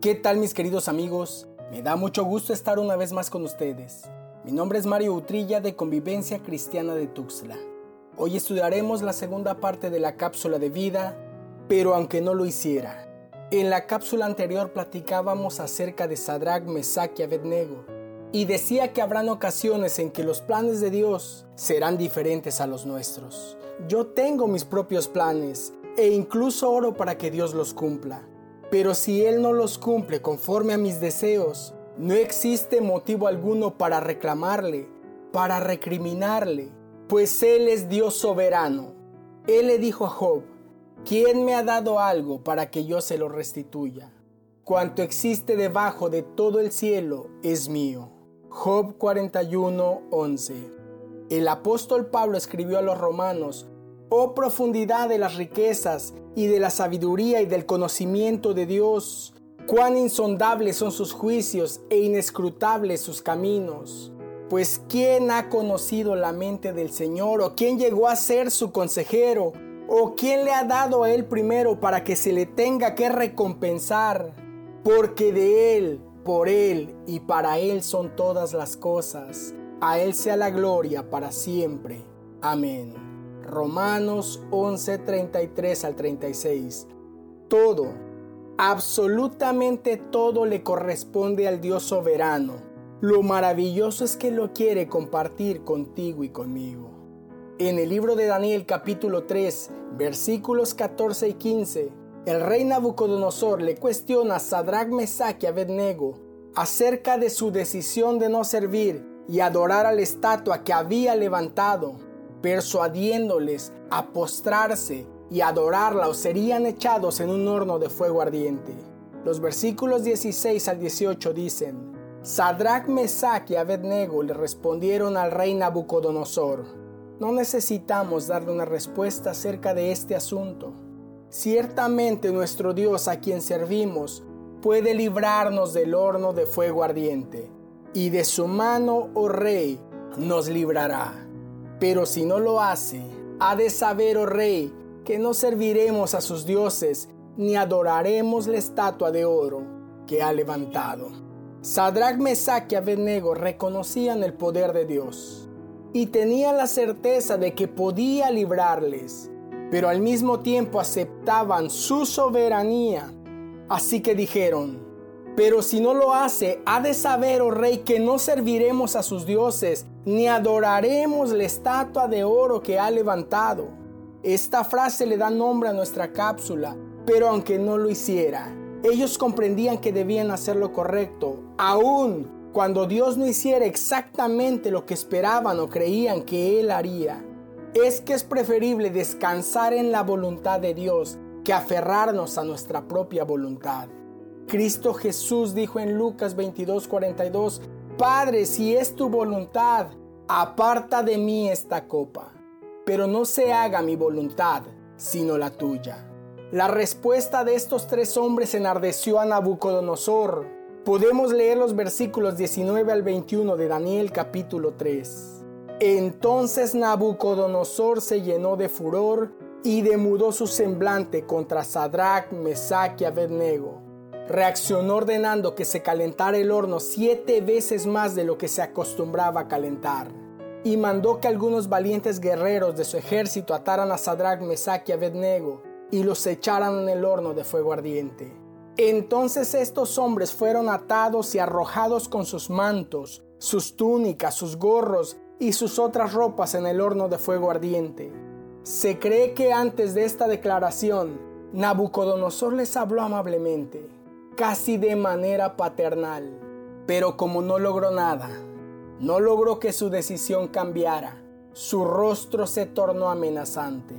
¿Qué tal mis queridos amigos? Me da mucho gusto estar una vez más con ustedes. Mi nombre es Mario Utrilla de Convivencia Cristiana de Tuxtla. Hoy estudiaremos la segunda parte de la cápsula de vida, pero aunque no lo hiciera. En la cápsula anterior platicábamos acerca de Sadrach, Mesach y Abednego y decía que habrán ocasiones en que los planes de Dios serán diferentes a los nuestros. Yo tengo mis propios planes e incluso oro para que Dios los cumpla. Pero si Él no los cumple conforme a mis deseos, no existe motivo alguno para reclamarle, para recriminarle, pues Él es Dios soberano. Él le dijo a Job, ¿quién me ha dado algo para que yo se lo restituya? Cuanto existe debajo de todo el cielo es mío. Job 41, 11. El apóstol Pablo escribió a los romanos, Oh profundidad de las riquezas y de la sabiduría y del conocimiento de Dios, cuán insondables son sus juicios e inescrutables sus caminos. Pues ¿quién ha conocido la mente del Señor? ¿O quién llegó a ser su consejero? ¿O quién le ha dado a él primero para que se le tenga que recompensar? Porque de él, por él y para él son todas las cosas. A él sea la gloria para siempre. Amén. Romanos 11, 33 al 36. Todo, absolutamente todo le corresponde al Dios soberano. Lo maravilloso es que lo quiere compartir contigo y conmigo. En el libro de Daniel capítulo 3, versículos 14 y 15, el rey Nabucodonosor le cuestiona a Sadrach, Mesach y Abednego acerca de su decisión de no servir y adorar a la estatua que había levantado persuadiéndoles a postrarse y adorarla o serían echados en un horno de fuego ardiente. Los versículos 16 al 18 dicen, Sadrach, Mesach y Abednego le respondieron al rey Nabucodonosor, no necesitamos darle una respuesta acerca de este asunto. Ciertamente nuestro Dios a quien servimos puede librarnos del horno de fuego ardiente, y de su mano, oh rey, nos librará. Pero si no lo hace, ha de saber, oh rey, que no serviremos a sus dioses, ni adoraremos la estatua de oro que ha levantado. Sadrach, Mesach y Abednego reconocían el poder de Dios y tenían la certeza de que podía librarles, pero al mismo tiempo aceptaban su soberanía. Así que dijeron, pero si no lo hace, ha de saber, oh rey, que no serviremos a sus dioses, ni adoraremos la estatua de oro que ha levantado. Esta frase le da nombre a nuestra cápsula, pero aunque no lo hiciera, ellos comprendían que debían hacer lo correcto, aun cuando Dios no hiciera exactamente lo que esperaban o creían que Él haría. Es que es preferible descansar en la voluntad de Dios que aferrarnos a nuestra propia voluntad. Cristo Jesús dijo en Lucas 22:42, Padre, si es tu voluntad, aparta de mí esta copa, pero no se haga mi voluntad, sino la tuya. La respuesta de estos tres hombres enardeció a Nabucodonosor. Podemos leer los versículos 19 al 21 de Daniel capítulo 3. Entonces Nabucodonosor se llenó de furor y demudó su semblante contra Sadrach, Mesach y Abednego reaccionó ordenando que se calentara el horno siete veces más de lo que se acostumbraba a calentar, y mandó que algunos valientes guerreros de su ejército ataran a Sadrach, Mesach y Abednego y los echaran en el horno de fuego ardiente. Entonces estos hombres fueron atados y arrojados con sus mantos, sus túnicas, sus gorros y sus otras ropas en el horno de fuego ardiente. Se cree que antes de esta declaración, Nabucodonosor les habló amablemente casi de manera paternal. Pero como no logró nada, no logró que su decisión cambiara, su rostro se tornó amenazante.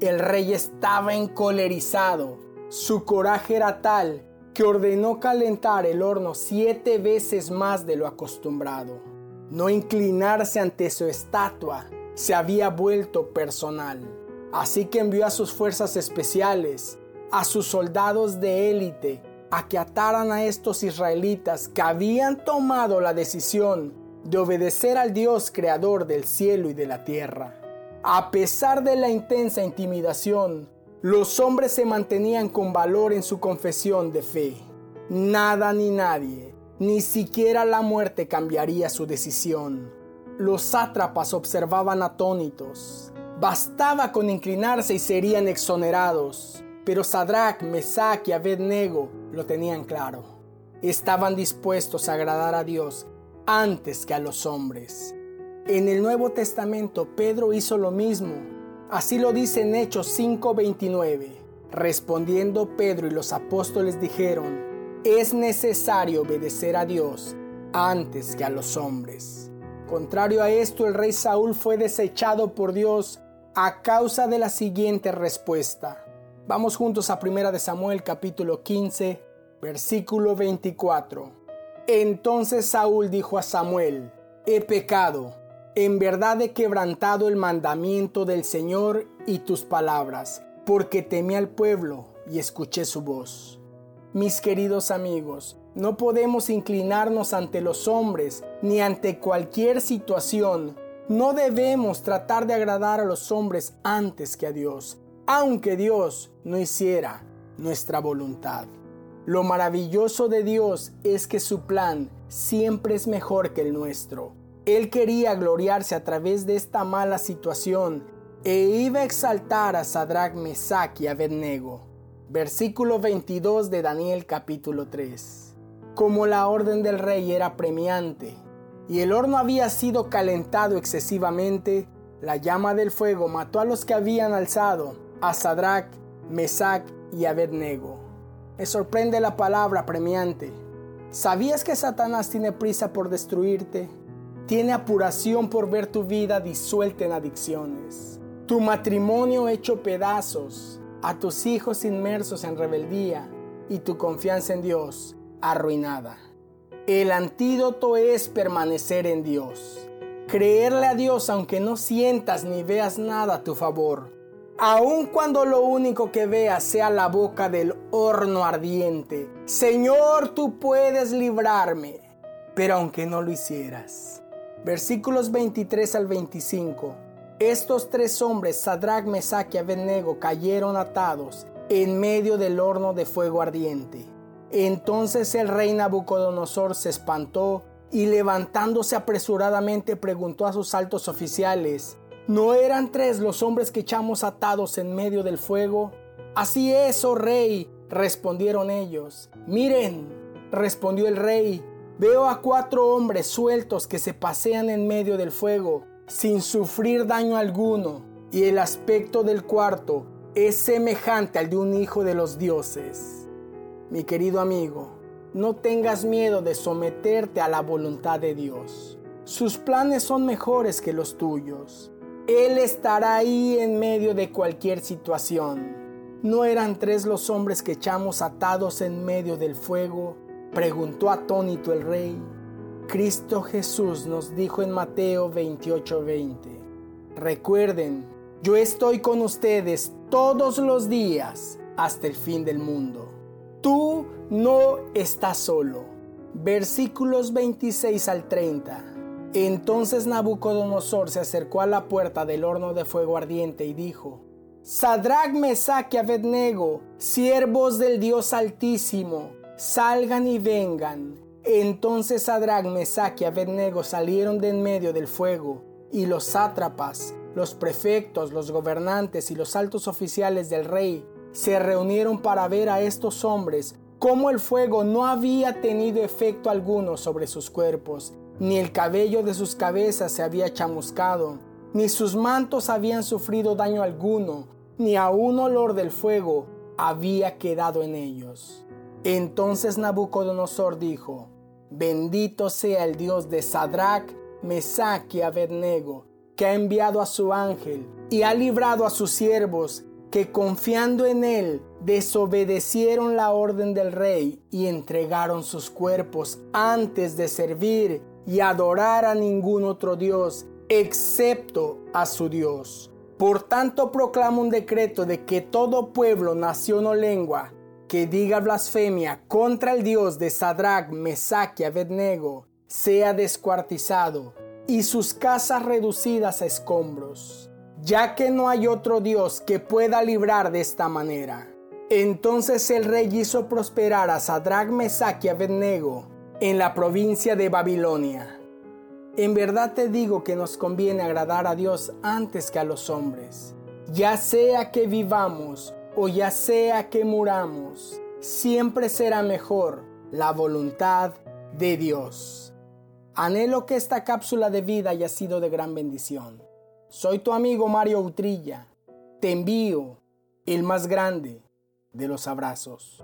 El rey estaba encolerizado, su coraje era tal que ordenó calentar el horno siete veces más de lo acostumbrado. No inclinarse ante su estatua se había vuelto personal. Así que envió a sus fuerzas especiales, a sus soldados de élite, a que ataran a estos israelitas que habían tomado la decisión de obedecer al Dios creador del cielo y de la tierra. A pesar de la intensa intimidación, los hombres se mantenían con valor en su confesión de fe. Nada ni nadie, ni siquiera la muerte cambiaría su decisión. Los sátrapas observaban atónitos. Bastaba con inclinarse y serían exonerados. Pero Sadrach, Mesach y Abednego lo tenían claro. Estaban dispuestos a agradar a Dios antes que a los hombres. En el Nuevo Testamento Pedro hizo lo mismo. Así lo dice en Hechos 5:29. Respondiendo Pedro y los apóstoles dijeron, es necesario obedecer a Dios antes que a los hombres. Contrario a esto, el rey Saúl fue desechado por Dios a causa de la siguiente respuesta. Vamos juntos a 1 de Samuel capítulo 15, versículo 24. Entonces Saúl dijo a Samuel, he pecado, en verdad he quebrantado el mandamiento del Señor y tus palabras, porque temí al pueblo y escuché su voz. Mis queridos amigos, no podemos inclinarnos ante los hombres ni ante cualquier situación. No debemos tratar de agradar a los hombres antes que a Dios, aunque Dios no hiciera nuestra voluntad. Lo maravilloso de Dios es que su plan siempre es mejor que el nuestro. Él quería gloriarse a través de esta mala situación e iba a exaltar a Sadrach, Mesach y Abednego. Versículo 22 de Daniel capítulo 3 como la orden del rey era premiante y el horno había sido calentado excesivamente, la llama del fuego mató a los que habían alzado a Sadrach, Mesach y Abednego. Me sorprende la palabra premiante. ¿Sabías que Satanás tiene prisa por destruirte? Tiene apuración por ver tu vida disuelta en adicciones, tu matrimonio hecho pedazos, a tus hijos inmersos en rebeldía y tu confianza en Dios arruinada. El antídoto es permanecer en Dios. Creerle a Dios aunque no sientas ni veas nada a tu favor. Aun cuando lo único que veas sea la boca del horno ardiente. Señor, tú puedes librarme. Pero aunque no lo hicieras. Versículos 23 al 25. Estos tres hombres, Sadrach, Mesach y Abednego, cayeron atados en medio del horno de fuego ardiente. Entonces el rey Nabucodonosor se espantó y levantándose apresuradamente preguntó a sus altos oficiales, ¿no eran tres los hombres que echamos atados en medio del fuego? Así es, oh rey, respondieron ellos. Miren, respondió el rey, veo a cuatro hombres sueltos que se pasean en medio del fuego, sin sufrir daño alguno, y el aspecto del cuarto es semejante al de un hijo de los dioses. Mi querido amigo, no tengas miedo de someterte a la voluntad de Dios. Sus planes son mejores que los tuyos. Él estará ahí en medio de cualquier situación. ¿No eran tres los hombres que echamos atados en medio del fuego? Preguntó atónito el rey. Cristo Jesús nos dijo en Mateo 28:20. Recuerden, yo estoy con ustedes todos los días hasta el fin del mundo. Tú no estás solo. Versículos 26 al 30. Entonces Nabucodonosor se acercó a la puerta del horno de fuego ardiente y dijo, Sadrach, Mesach y Abednego, siervos del Dios Altísimo, salgan y vengan. Entonces Sadrach, Mesach y Abednego salieron de en medio del fuego, y los sátrapas, los prefectos, los gobernantes y los altos oficiales del rey se reunieron para ver a estos hombres cómo el fuego no había tenido efecto alguno sobre sus cuerpos, ni el cabello de sus cabezas se había chamuscado, ni sus mantos habían sufrido daño alguno, ni aun olor del fuego había quedado en ellos. Entonces Nabucodonosor dijo, Bendito sea el Dios de Sadrach, Mesach y Abednego, que ha enviado a su ángel y ha librado a sus siervos que confiando en él desobedecieron la orden del rey y entregaron sus cuerpos antes de servir y adorar a ningún otro Dios excepto a su Dios. Por tanto proclamo un decreto de que todo pueblo, nación o lengua que diga blasfemia contra el Dios de Sadrach, Mesach y Abednego sea descuartizado y sus casas reducidas a escombros ya que no hay otro Dios que pueda librar de esta manera. Entonces el rey hizo prosperar a Sadrach, Mesach y Abednego en la provincia de Babilonia. En verdad te digo que nos conviene agradar a Dios antes que a los hombres, ya sea que vivamos o ya sea que muramos, siempre será mejor la voluntad de Dios. Anhelo que esta cápsula de vida haya sido de gran bendición. Soy tu amigo Mario Utrilla. Te envío el más grande de los abrazos.